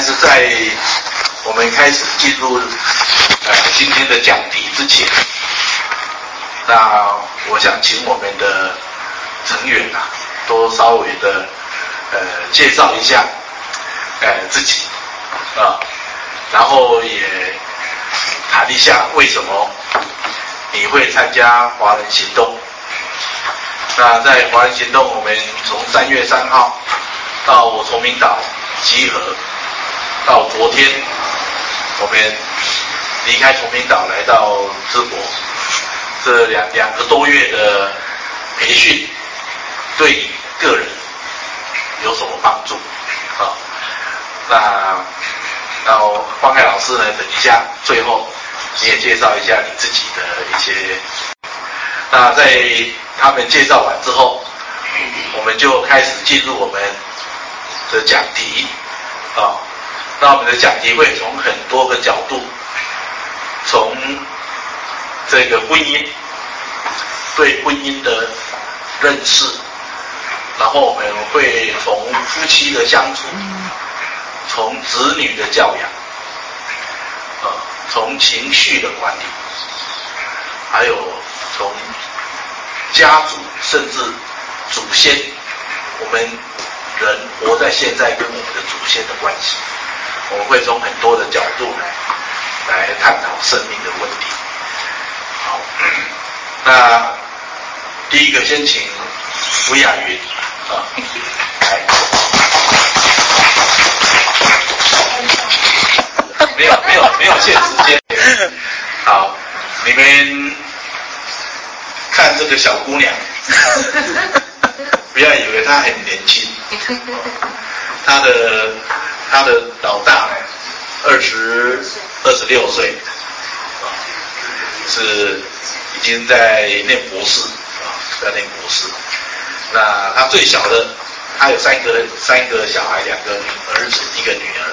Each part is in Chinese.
但是在我们开始进入呃今天的讲题之前，那我想请我们的成员啊，多稍微的呃介绍一下呃自己啊，然后也谈一下为什么你会参加华人行动。那在华人行动，我们从三月三号到崇明岛集合。到昨天，我们离开崇明岛来到淄博，这两两个多月的培训，对你个人有什么帮助？啊，那那方凯老师呢，等一下最后你也介绍一下你自己的一些。那在他们介绍完之后，我们就开始进入我们的讲题，啊。那我们的讲题会从很多个角度，从这个婚姻，对婚姻的认识，然后我们会从夫妻的相处，从子女的教养，呃，从情绪的管理，还有从家族甚至祖先，我们人活在现在跟我们的祖先的关系。我们会从很多的角度来来探讨生命的问题。好，那第一个先请吴雅云啊来，没有没有没有限时间。好，你们看这个小姑娘，不要以为她很年轻，她的。他的老大二十二十六岁，啊，是已经在念博士啊，在念博士。那他最小的，他有三个三个小孩，两个儿子，一个女儿。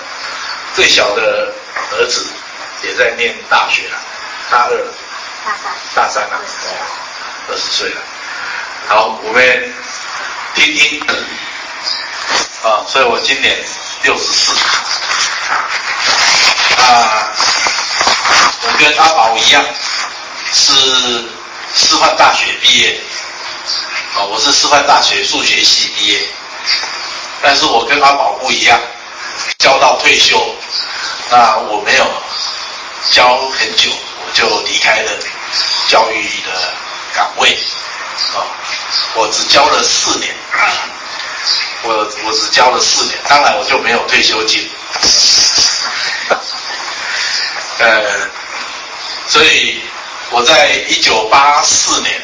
最小的儿子也在念大学了，大二，大三，大三了，二十岁了。好，我们听听啊，所以我今年。六十四，啊，我跟阿宝一样，是师范大学毕业，啊，我是师范大学数学系毕业，但是我跟阿宝不一样，教到退休，那我没有教很久，我就离开了教育的岗位，啊，我只教了四年。我我只教了四年，当然我就没有退休金。呃，所以我在一九八四年，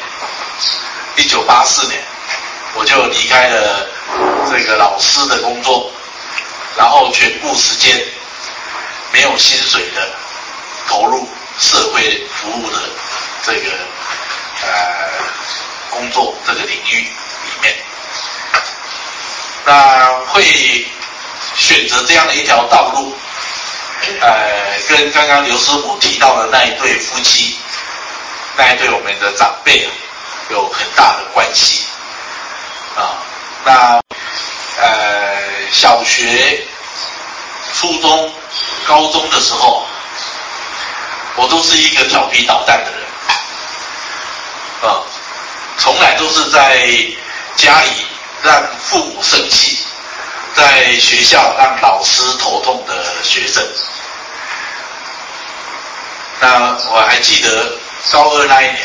一九八四年我就离开了这个老师的工作，然后全部时间没有薪水的投入社会服务的这个呃工作这个领域。那会选择这样的一条道路，呃，跟刚刚刘师傅提到的那一对夫妻，那一对我们的长辈啊，有很大的关系啊。那呃，小学、初中、高中的时候，我都是一个调皮捣蛋的人，啊，从来都是在家里。让父母生气，在学校让老师头痛的学生。那我还记得高二那一年，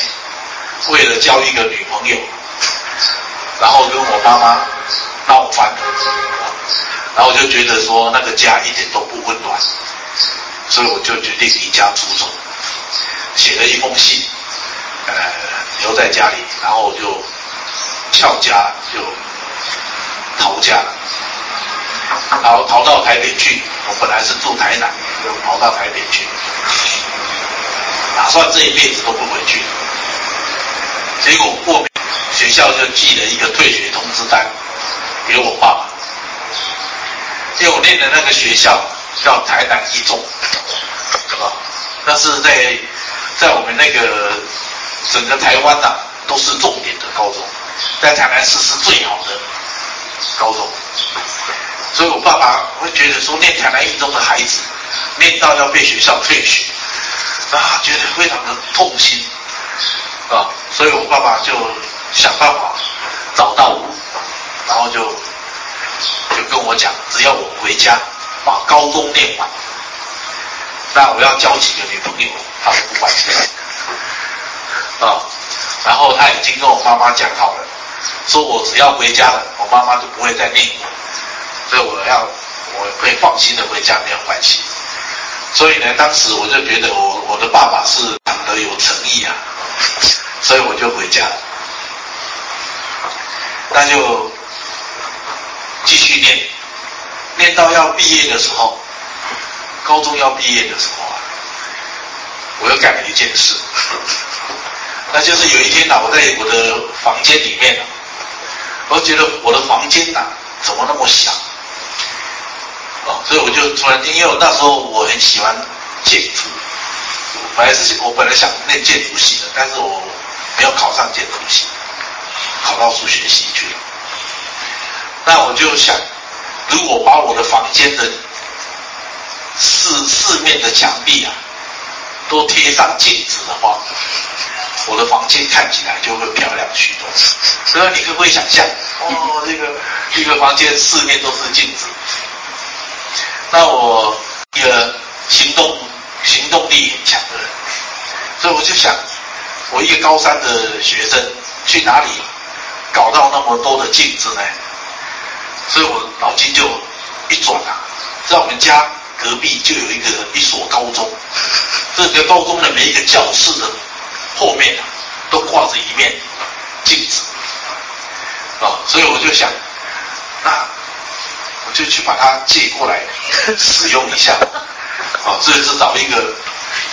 为了交一个女朋友，然后跟我妈妈闹翻了，然后我就觉得说那个家一点都不温暖，所以我就决定离家出走，写了一封信，呃，留在家里，然后就翘家就。逃家，逃逃到台北去。我本来是住台南，就逃到台北去，打算这一辈子都不回去。结果过学校就寄了一个退学通知单给我爸爸，因为我念的那个学校叫台南一中，啊，那是在在我们那个整个台湾呐、啊、都是重点的高中，在台南市是最好的。高中，所以我爸爸会觉得说，念台南一中的孩子，念到要被学校退学，啊，觉得非常的痛心，啊，所以我爸爸就想办法找到我，然后就就跟我讲，只要我回家把高中念完，那我要交几个女朋友，他都不管钱，啊，然后他已经跟我妈妈讲好了，说我只要回家了，我妈妈就不会再念我。所以我要，我会放心的回家，没有关系。所以呢，当时我就觉得我我的爸爸是讲得有诚意啊，所以我就回家了。那就继续念，念到要毕业的时候，高中要毕业的时候啊，我又干了一件事，那就是有一天呐、啊，我在我的房间里面啊，我觉得我的房间呐、啊，怎么那么小？所以我就突然间，因为我那时候我很喜欢建筑，本来是我本来想念建筑系的，但是我没有考上建筑系，考到数学系去了。那我就想，如果把我的房间的四四面的墙壁啊，都贴上镜子的话，我的房间看起来就会漂亮许多。所以你可不可以想象，哦，这个一个房间四面都是镜子？那我一个行动行动力很强的人，所以我就想，我一个高三的学生去哪里搞到那么多的镜子呢？所以我脑筋就一转啊，在我们家隔壁就有一个一所高中，这个高中的每一个教室的后面，都挂着一面镜子啊，所以我就想，那。我就去把它借过来使用一下，啊，这是找一个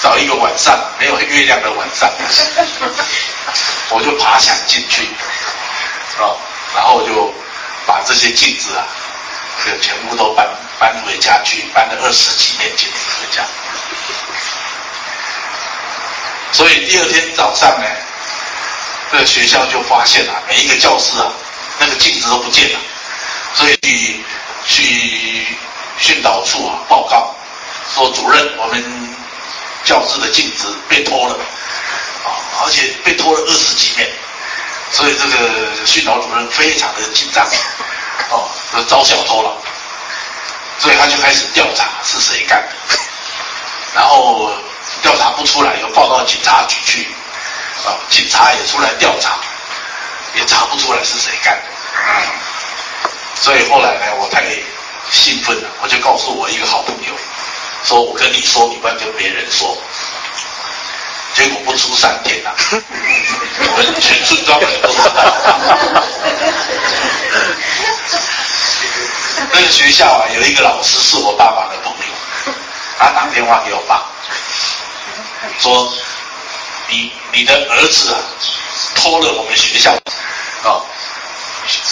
找一个晚上没有月亮的晚上，我就爬墙进去，啊，然后就把这些镜子啊，就全部都搬搬回家去，搬了二十几面镜子回家。所以第二天早上呢，这个学校就发现了每一个教室啊，那个镜子都不见了，所以。去去训导处啊报告，说主任，我们教室的镜子被偷了，啊，而且被偷了二十几面，所以这个训导主任非常的紧张，哦，说遭小偷了，所以他就开始调查是谁干的，然后调查不出来，又报到警察局去，啊，警察也出来调查，也查不出来是谁干的。嗯所以后来呢，我太兴奋了，我就告诉我一个好朋友，说我跟你说，你不要跟别人说。结果不出三天呐、啊，我们全村庄的人都知道。那个学校啊，有一个老师是我爸爸的朋友，他打电话给我爸，说你你的儿子啊，偷了我们学校，啊，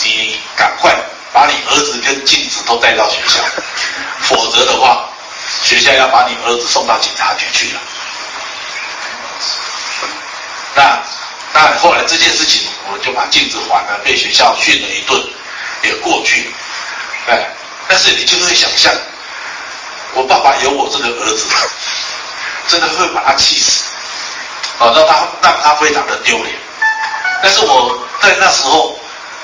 你赶快。把你儿子跟镜子都带到学校，否则的话，学校要把你儿子送到警察局去了。那那后来这件事情，我就把镜子还了，被学校训了一顿，也过去。哎，但是你就会想象，我爸爸有我这个儿子，真的会把他气死，啊，让他让他非常的丢脸。但是我在那时候，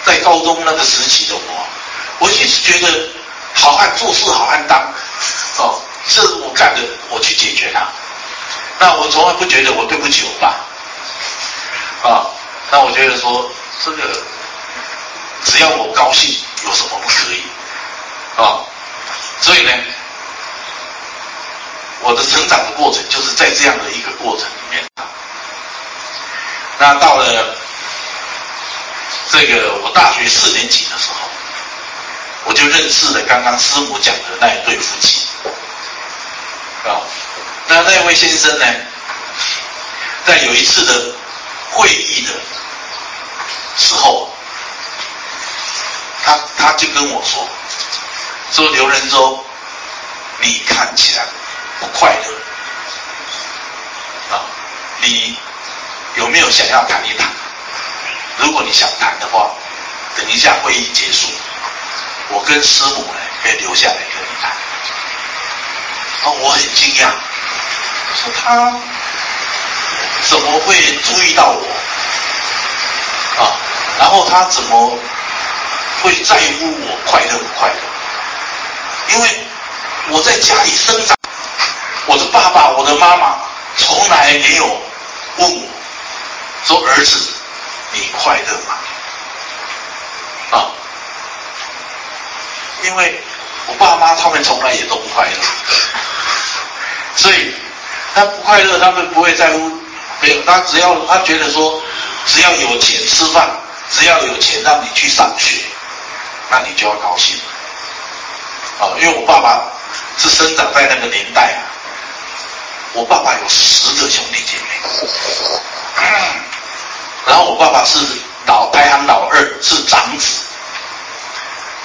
在高中那个时期的我。我一直觉得好汉做事好汉当，哦，这是我干的，我去解决它。那我从来不觉得我对不起我爸，啊，那我觉得说这个只要我高兴，有什么不可以？啊，所以呢，我的成长的过程就是在这样的一个过程里面。那到了这个我大学四年级的时候。我就认识了刚刚师母讲的那一对夫妻，啊，那那位先生呢，在有一次的会议的时候，他他就跟我说，说刘仁洲，你看起来不快乐，啊，你有没有想要谈一谈？如果你想谈的话，等一下会议结束。我跟师母呢可以留下来跟你谈。啊，我很惊讶，说他怎么会注意到我？啊，然后他怎么会在乎我快乐不快乐？因为我在家里生长，我的爸爸、我的妈妈从来没有问我，说儿子，你快乐吗？啊，因为我爸妈他们从来也都不快乐，所以他不快乐，他们不会在乎。没有，他只要他觉得说，只要有钱吃饭，只要有钱让你去上学，那你就要高兴。啊，因为我爸爸是生长在那个年代，我爸爸有十个兄弟姐妹，然后我爸爸是老排行老二，是长子。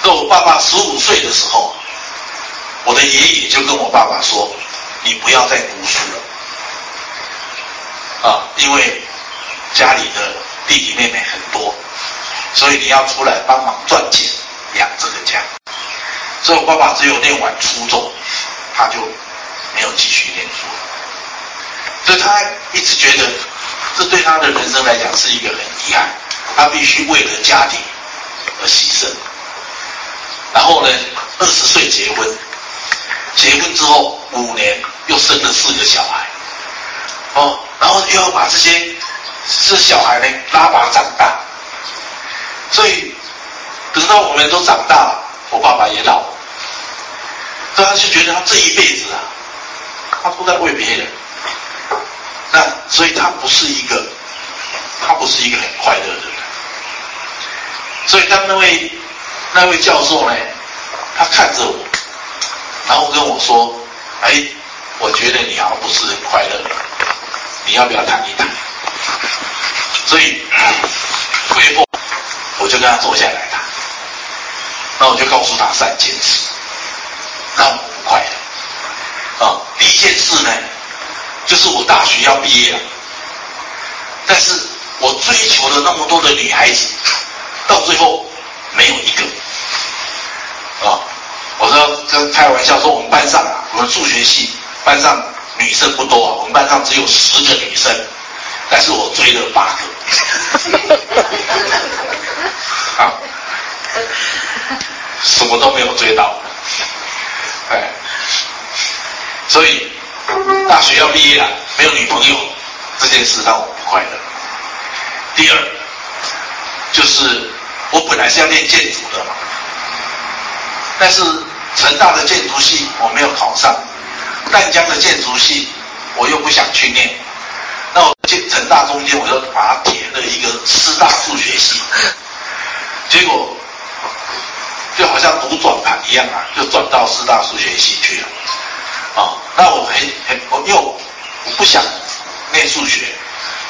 在我爸爸十五岁的时候，我的爷爷就跟我爸爸说：“你不要再读书了。”啊，因为家里的弟弟妹妹很多，所以你要出来帮忙赚钱养这个家。所以我爸爸只有念完初中，他就没有继续念书了。所以他一直觉得，这对他的人生来讲是一个很遗憾，他必须为了家庭而牺牲。然后呢，二十岁结婚，结婚之后五年又生了四个小孩。哦。然后又要把这些这小孩呢拉拔长大，所以等到我们都长大了，我爸爸也老了，所以他就觉得他这一辈子啊，他都在为别人，那所以他不是一个，他不是一个很快乐的人。所以当那位那位教授呢，他看着我，然后跟我说：“哎，我觉得你好像不是很快乐。”你要不要谈一谈？所以回过，我就跟他坐下来谈。那我就告诉他三件事，让我不快乐。啊，第一件事呢，就是我大学要毕业了，但是我追求了那么多的女孩子，到最后没有一个。啊，我说跟开玩笑说，我们班上，我们数学系班上。女生不多，我们班上只有十个女生，但是我追了八个，啊，什么都没有追到，哎，所以大学要毕业了，没有女朋友，这件事让我不快乐。第二，就是我本来是要念建筑的嘛，但是成大的建筑系我没有考上。淡江的建筑系，我又不想去念，那我建成大中间，我就把它填了一个师大数学系，结果就好像赌转盘一样啊，就转到师大数学系去了。啊、那我很很，我又我不想念数学，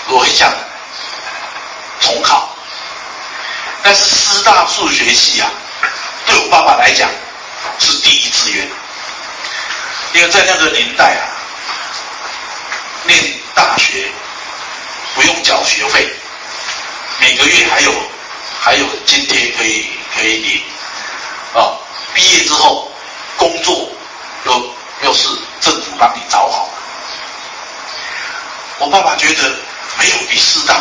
我很想重考，但是师大数学系啊，对我爸爸来讲是第一志愿。因为在那个年代啊，念大学不用缴学费，每个月还有还有津贴可以可以领，啊，毕业之后工作又又是政府帮你找好。我爸爸觉得没有比师大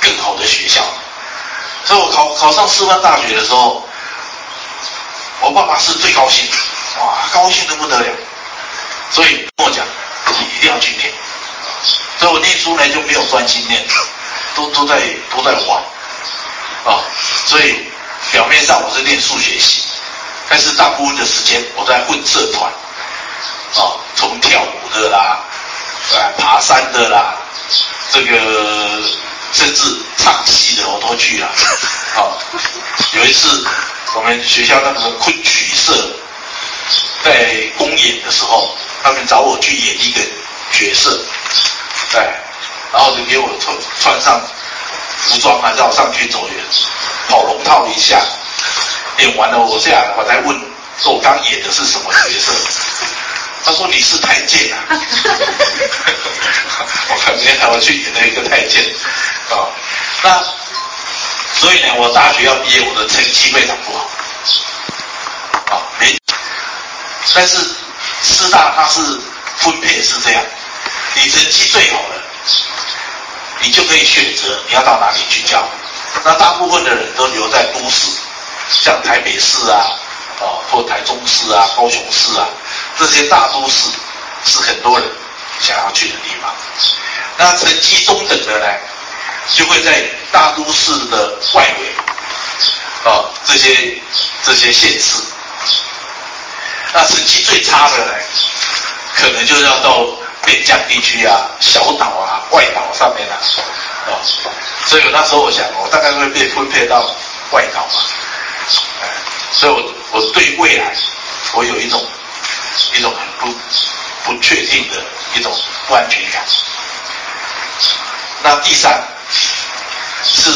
更好的学校，所以我考考上师范大学的时候，我爸爸是最高兴的，哇，高兴的不得了。所以跟我讲，你一定要去念。所以我念书呢就没有专心念，都都在都在玩，啊，所以表面上我是念数学系，但是大部分的时间我在混社团，啊，从跳舞的啦，啊，爬山的啦，这个甚至唱戏的我都去了。好，有一次我们学校那个昆曲社在公演的时候。他们找我去演一个角色，对，然后就给我穿穿上服装啊，让我上去走一跑龙套一下，演完了我下来我再问说我刚演的是什么角色？他说你是太监啊，我看原来我去演了一个太监啊，那所以呢，我大学要毕业，我的成绩非常不好，啊，没。但是师大它是分配是这样，你成绩最好的，你就可以选择你要到哪里去教。那大部分的人都留在都市，像台北市啊，哦，或台中市啊、高雄市啊，这些大都市是很多人想要去的地方。那成绩中等的呢，就会在大都市的外围，啊，这些这些县市。那成绩最差的呢，可能就要到边疆地区啊、小岛啊、外岛上面啊，啊，所以我那时候我想，我大概会被分配到外岛嘛，所以我我对未来，我有一种不不确定的一种不安全感。那第三，是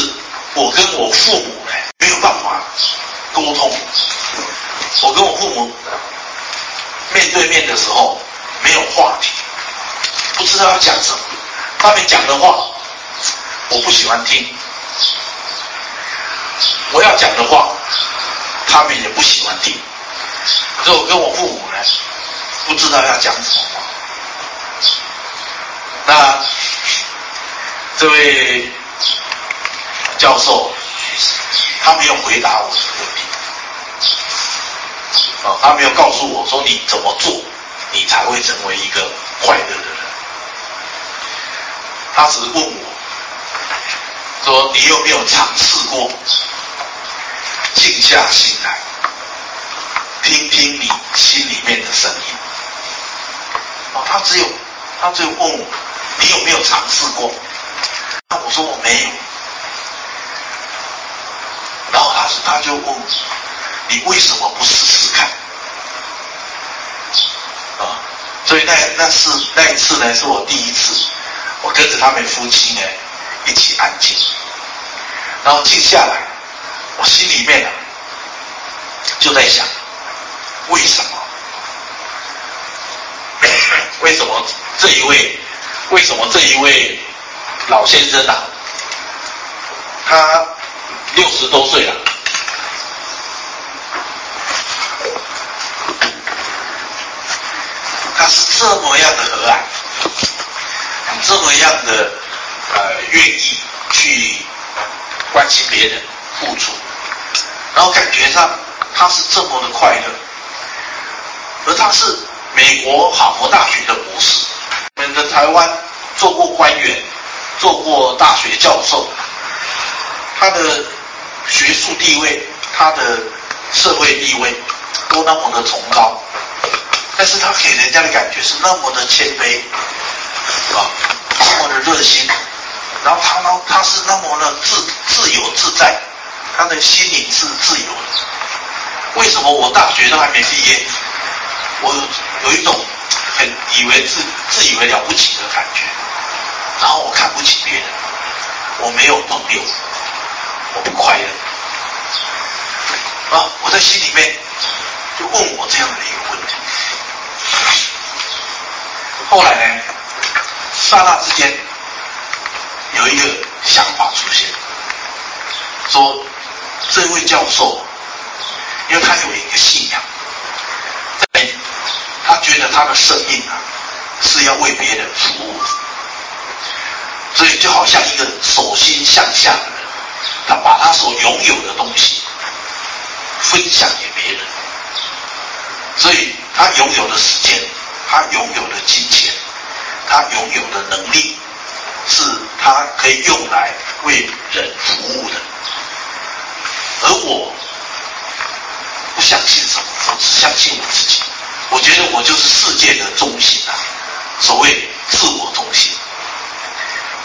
我跟我父母呢没有办法沟通，我跟我父母面对面的时候没有话题，不知道要讲什么，他们讲的话我不喜欢听，我要讲的话他们也不喜欢听，所以我跟我父母呢不知道要讲什么话，那。这位教授，他没有回答我的问题，啊，他没有告诉我说你怎么做，你才会成为一个快乐的人。他只是问我，说你有没有尝试过静下心来，听听你心里面的声音？啊，他只有，他只有问我，你有没有尝试过？那我说我没有，然后他他就问我你为什么不试试看？啊，所以那那是那一次呢，是我第一次，我跟着他们夫妻呢一起安静，然后静下来，我心里面呢就在想，为什么？为什么这一位？为什么这一位？老先生啊，他六十多岁了，他是这么样的和蔼，这么样的呃愿意去关心别人、付出，然后感觉上他是这么的快乐，而他是美国哈佛大学的博士，我们的台湾做过官员。做过大学教授，他的学术地位、他的社会地位都那么的崇高，但是他给人家的感觉是那么的谦卑，啊，那么的热心，然后他呢，他是那么的自自由自在，他的心灵是自由的。为什么我大学都还没毕业，我有一种很以为自自以为了不起的感觉？然后我看不起别人，我没有朋友，我不快乐。啊，我在心里面就问我这样的一个问题。后来呢，刹那之间有一个想法出现，说这位教授，因为他有一个信仰，他觉得他的生命啊是要为别人服务的。所以就好像一个手心向下的人，他把他所拥有的东西分享给别人，所以他拥有的时间，他拥有的金钱，他拥有的能力，是他可以用来为人服务的。而我不相信什么，我只相信我自己。我觉得我就是世界的中心啊，所谓自我中心。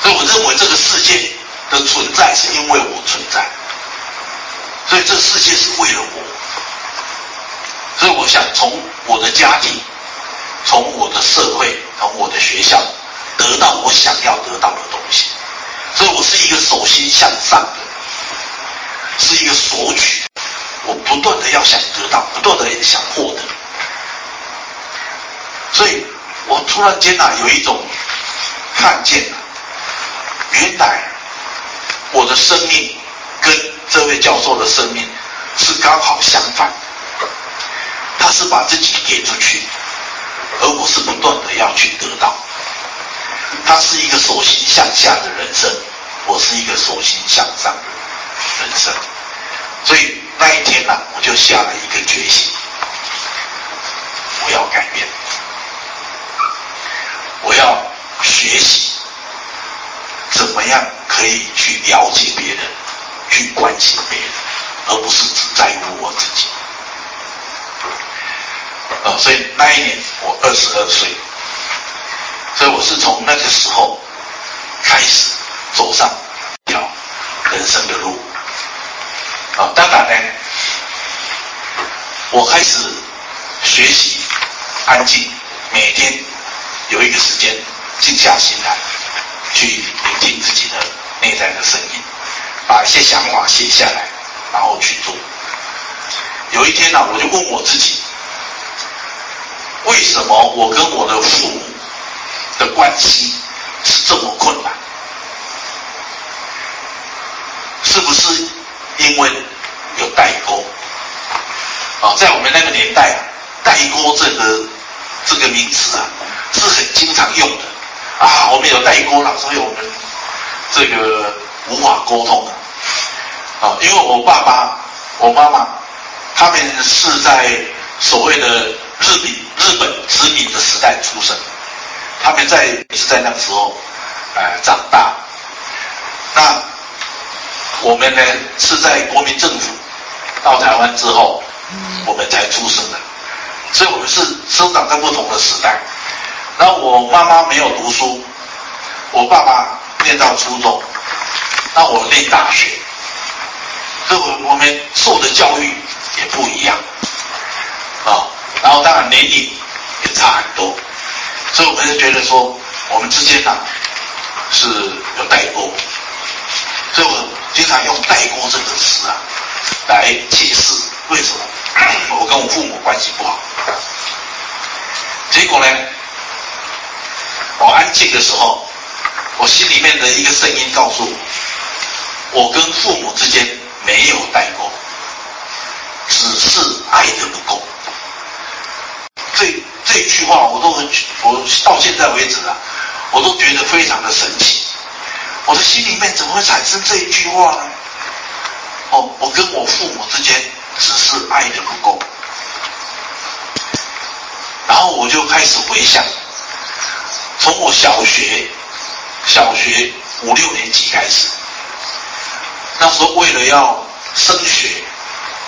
所以我认为这个世界的存在是因为我存在，所以这世界是为了我。所以我想从我的家庭，从我的社会，从我的学校得到我想要得到的东西。所以我是一个手心向上的，是一个索取，我不断的要想得到，不断的想获得。所以我突然间啊，有一种看见了。原来我的生命跟这位教授的生命是刚好相反。他是把自己给出去，而我是不断的要去得到。他是一个手心向下的人生，我是一个手心向上的人生。所以那一天呢、我就下了一个决心，我要改变，我要学习怎么样可以去了解别人，去关心别人，而不是只在乎我自己。啊，所以那一年我二十二岁，所以我是从那个时候开始走上一条人生的路。啊，当然呢，我开始学习安静，每天有一个时间静下心来，去聆听自己的内在的声音，把一些想法写下来，然后去做。有一天呢、我就问我自己。为什么我跟我的父母的关系是这么困难？是不是因为有代沟？啊，在我们那个年代，代沟这个这个名词啊是很经常用的啊。我们有代沟了，所以我们这个无法沟通啊。啊，因为我爸爸、我妈妈他们是在所谓的。日本日本殖民的时代出生，他们在是在那个时候，呃，长大。那我们呢是在国民政府到台湾之后，我们才出生的，所以我们是生长在不同的时代。那我妈妈没有读书，我爸爸念到初中，那我念大学，所以我我们受的教育也不一样，啊。然后当然年龄也差很多，所以我们就觉得说我们之间呢、是有代沟，所以我经常用代沟这个词啊来解释为什么 我跟我父母关系不好。结果呢，我安静的时候，我心里面的一个声音告诉我，我跟父母之间没有代沟，只是爱的不够。这这句话我都很，我到现在为止啊，我都觉得非常的神奇。我的心里面怎么会产生这一句话呢？哦，我跟我父母之间只是爱的不够。然后我就开始回想，从我小学小学五六年级开始，那时候为了要升学，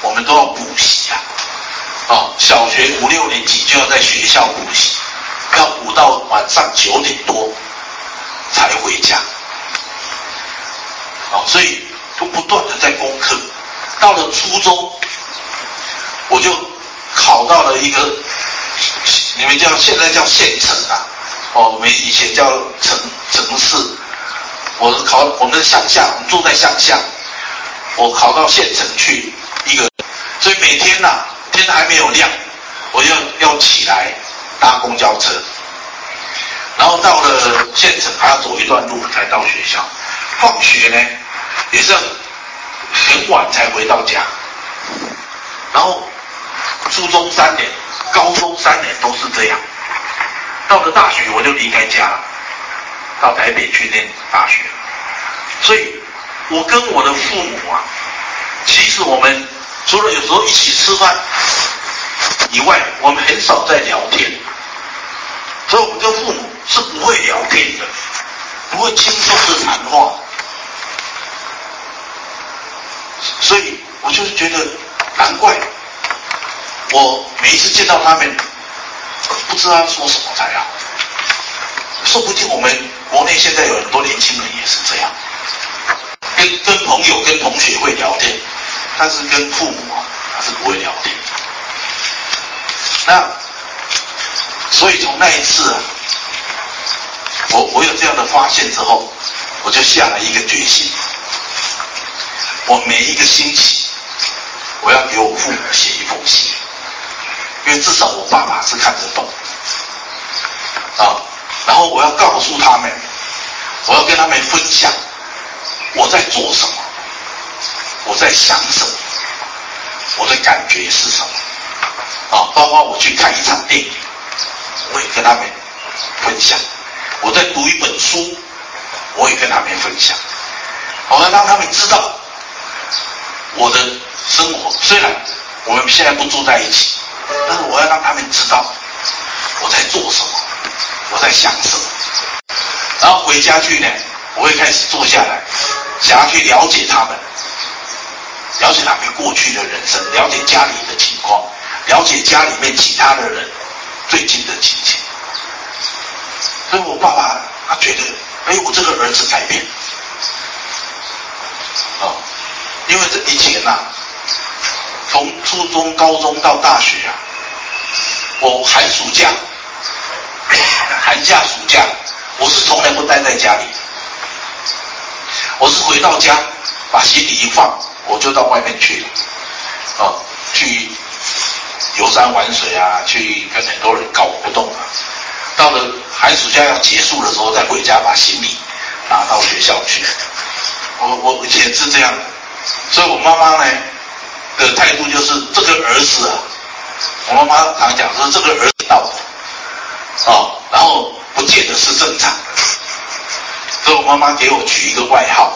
我们都要补习啊。啊，小学五六年级就要在学校补习，要补到晚上九点多才回家。啊，所以就不断的在功课。到了初中，我就考到了一个，你们叫现在叫县城啊，哦，我们以前叫城城市。我是考我们的乡下，我们住在乡下，我考到县城去一个，所以每天呐、天还没有亮，我就要起来搭公交车，然后到了县城还要走一段路才到学校。放学呢也是很晚才回到家，然后初中三年、高中三年都是这样。到了大学我就离开家了，到台北去念大学。所以，我跟我的父母啊，其实我们。除了有时候一起吃饭以外，我们很少在聊天，所以我们跟父母是不会聊天的，不会轻松的谈话。所以我就是觉得难怪，我每一次见到他们，不知道说什么才好。说不定我们国内现在有很多年轻人也是这样，跟跟朋友、跟同学会聊天。但是跟父母啊，他是不会聊天。那所以从那一次啊，我我有这样的发现之后，我就下了一个决心，我每一个星期我要给我父母写一封信，因为至少我爸爸是看得懂啊。然后我要告诉他们，我要跟他们分享我在做什么。我在想什么？我的感觉是什么？啊，包括我去看一场电影，我也跟他们分享；我在读一本书，我也跟他们分享。好，让他们知道我的生活。虽然我们现在不住在一起，但是我要让他们知道，我在想什么。然后回家去呢，我会开始坐下来，想要去了解他们，了解他们过去的人生，了解家里的情况。了解家里面其他的人最近的情形，所以我爸爸他觉得，哎，我这个儿子改变，啊、因为这以前呐、从初中、高中到大学啊，我寒暑假、寒假、暑假，我是从来不待在家里，我是回到家把行李一放，我就到外面去了，啊、去。游山玩水啊，去跟很多人搞活动啊。到了寒暑假要结束的时候，再回家把行李拿到学校去。我我以前是这样，所以我妈妈呢的态度就是这个儿子啊，我妈妈常讲说这个儿子道啊，然后不见得是正常的。所以我妈妈给我取一个外号，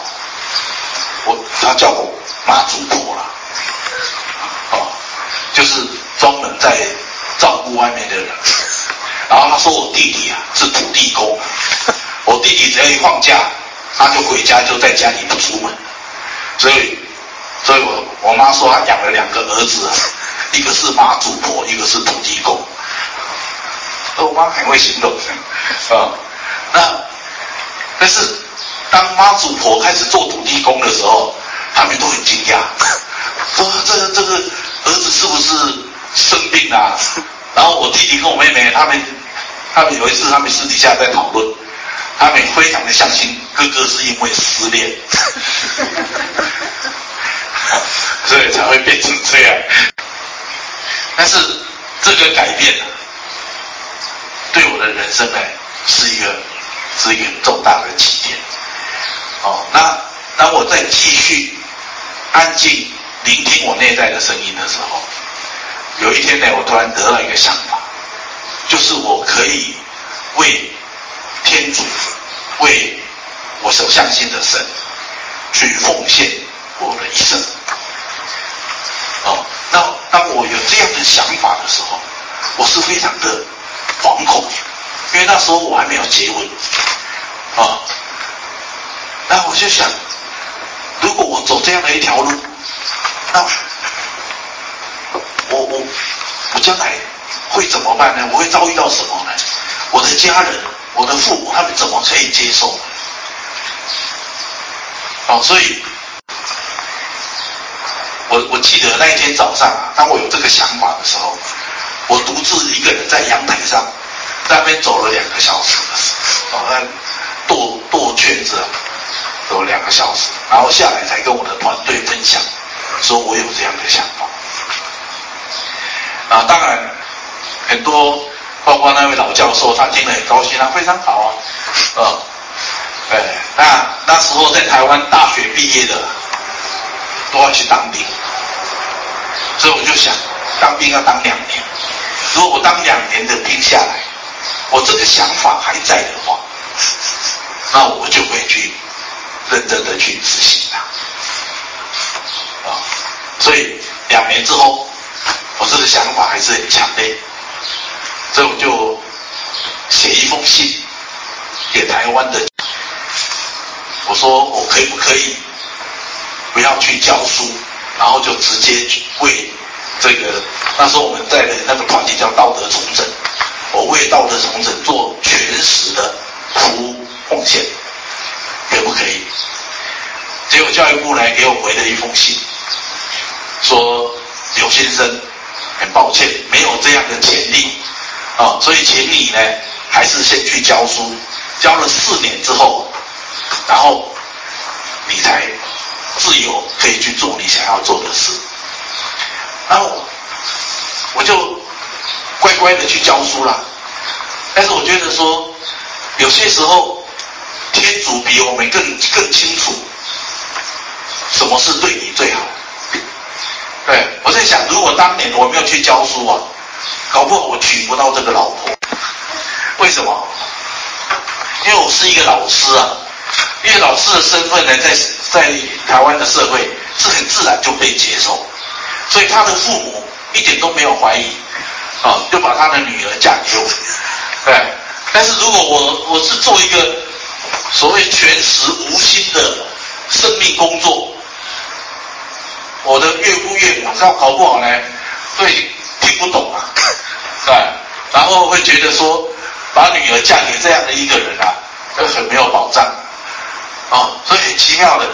我她叫我妈祖婆了，哦，就是。专门在照顾外面的人，然后他说我弟弟啊是土地公，我弟弟只要一放假，他就回家就在家里不出门，所以，所以我我妈说她养了两个儿子，一个是妈祖婆，一个是土地公，我妈很会行动啊，那但是当妈祖婆开始做土地公的时候，他们都很惊讶，说这个这个儿子是不是？生病啊，然后我弟弟跟我妹妹他们，他们有一次他们私底下在讨论，他们非常的相信哥哥是因为失恋，所以才会变成这样。但是这个改变对我的人生呢，是一个是一个重大的起点。哦，那当我在继续安静聆听我内在的声音的时候。有一天呢，我突然得到一个想法，就是我可以为天主、为我所相信的神去奉献我的一生。哦，那当我有这样的想法的时候，我是非常的惶恐，因为那时候我还没有结婚。啊、那我就想，如果我走这样的一条路，那。我我我将来会怎么办呢？我会遭遇到什么呢？我的家人、我的父母，他们怎么可以接受呢？哦，所以，我我记得那一天早上，当我有这个想法的时候，我独自一个人在阳台上，在那边走了两个小时的时候，哦，那踱踱圈子走两个小时，然后下来才跟我的团队分享，说我有这样的想法。啊，当然，很多包括那位老教授，他听了很高兴，他非常好啊，呃、嗯，哎，那那时候在台湾大学毕业的都要去当兵，所以我就想，当兵要当两年，如果我当两年的兵下来，我这个想法还在的话，那我就会去认真的去执行它，啊，所以两年之后。我这个想法还是很强烈，所以我就写一封信给台湾的，我说我可以不可以不要去教书，然后就直接去为这个那时候我们在的那个团体叫道德重整，我为道德重整做全时的服务奉献，可不可以？结果教育部呢给我回了一封信，说刘先生。很抱歉，没有这样的潜力啊，所以请你呢，还是先去教书，教了四年之后，然后你才自由可以去做你想要做的事。然后我就乖乖的去教书了，但是我觉得说，有些时候天主比我们更更清楚什么是对你最好。对，我在想，如果当年我没有去教书啊，搞不好我娶不到这个老婆。为什么？因为我是一个老师啊，因为老师的身份呢，在在台湾的社会是很自然就被接受，所以他的父母一点都没有怀疑，啊，就把他的女儿嫁给我。对，但是如果我我是做一个所谓全时无心的生命工作，我的岳父岳母，这样搞不好呢，会听不懂啊，对，然后会觉得说。把女儿嫁给这样的一个人啊，就很没有保障，啊、所以很奇妙的，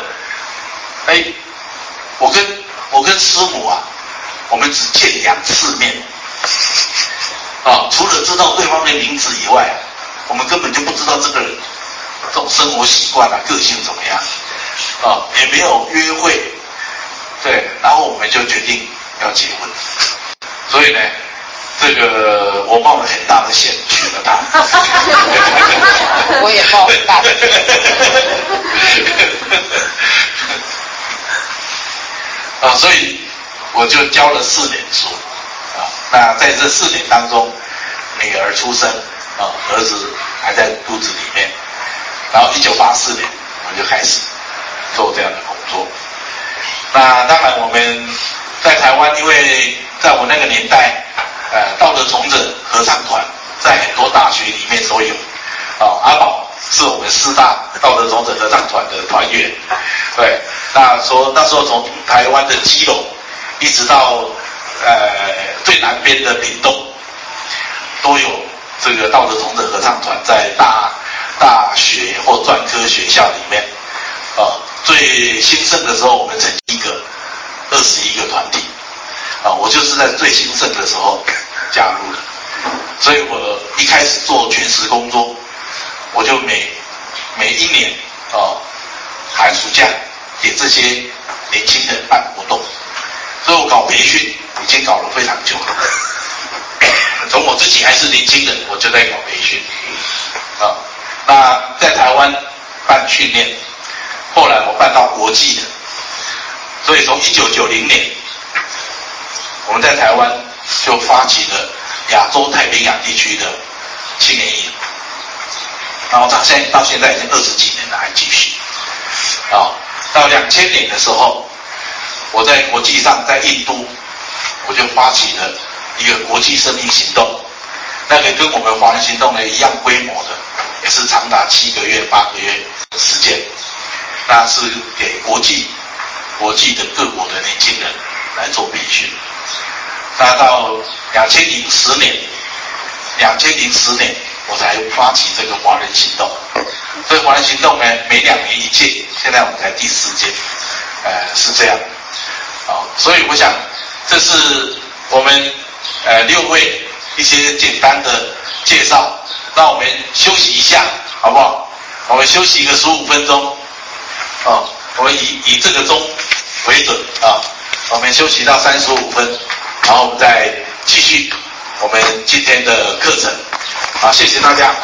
哎，我跟我跟师傅啊，我们只见两次面，啊、哦，除了知道对方的名字以外，我们根本就不知道这个人这种生活习惯啊、个性怎么样，啊、哦，也没有约会，对，然后我们就决定要结婚，所以呢。这个我冒了很大的险娶了她，我也冒很大的险。啊，所以我就教了四年书啊。那在这四年当中，女儿出生啊，儿子还在肚子里面。然后一九八四年，我就开始做这样的工作。那当然我们在台湾，因为在我那个年代。呃，道德重整合唱团在很多大学里面都有，啊，阿宝是我们师大道德重整合唱团的团员，对，那说那时候从台湾的基隆一直到呃最南边的屏东，都有这个道德同志合唱团在大大学或专科学校里面，啊，最兴盛的时候我们成一个二十一个团体。啊，我就是在最兴盛的时候 加入的，所以我一开始做全职工作，我就每每一年啊寒暑假给这些年轻人办活动，所以我搞培训已经搞了非常久了。从我自己还是年轻人，我就在搞培训啊。那在台湾办训练，后来我办到国际的，所以从一九九零年。我们在台湾就发起了亚洲太平洋地区的青年营，然后到现到现在已经二十几年了，还继续。千年的时候，我在国际上在印度，我就发起了一个国际生命行动，那个跟我们华人行动呢一样规模的，也是长达七个月、八个月的时间，那是给国际国际的各国的年轻人来做培训。那到两千零十年，两千零十年我才发起这个华人行动。所以华人行动呢，每两年一届，现在我们才第四届，呃，是这样。好，所以我想这是我们呃六位一些简单的介绍。那我们休息一下，好不好？我们休息一个十五分钟。哦，我们以以这个钟为准啊。我们休息到三十五分。然后我们再继续我们今天的课程，好，谢谢大家。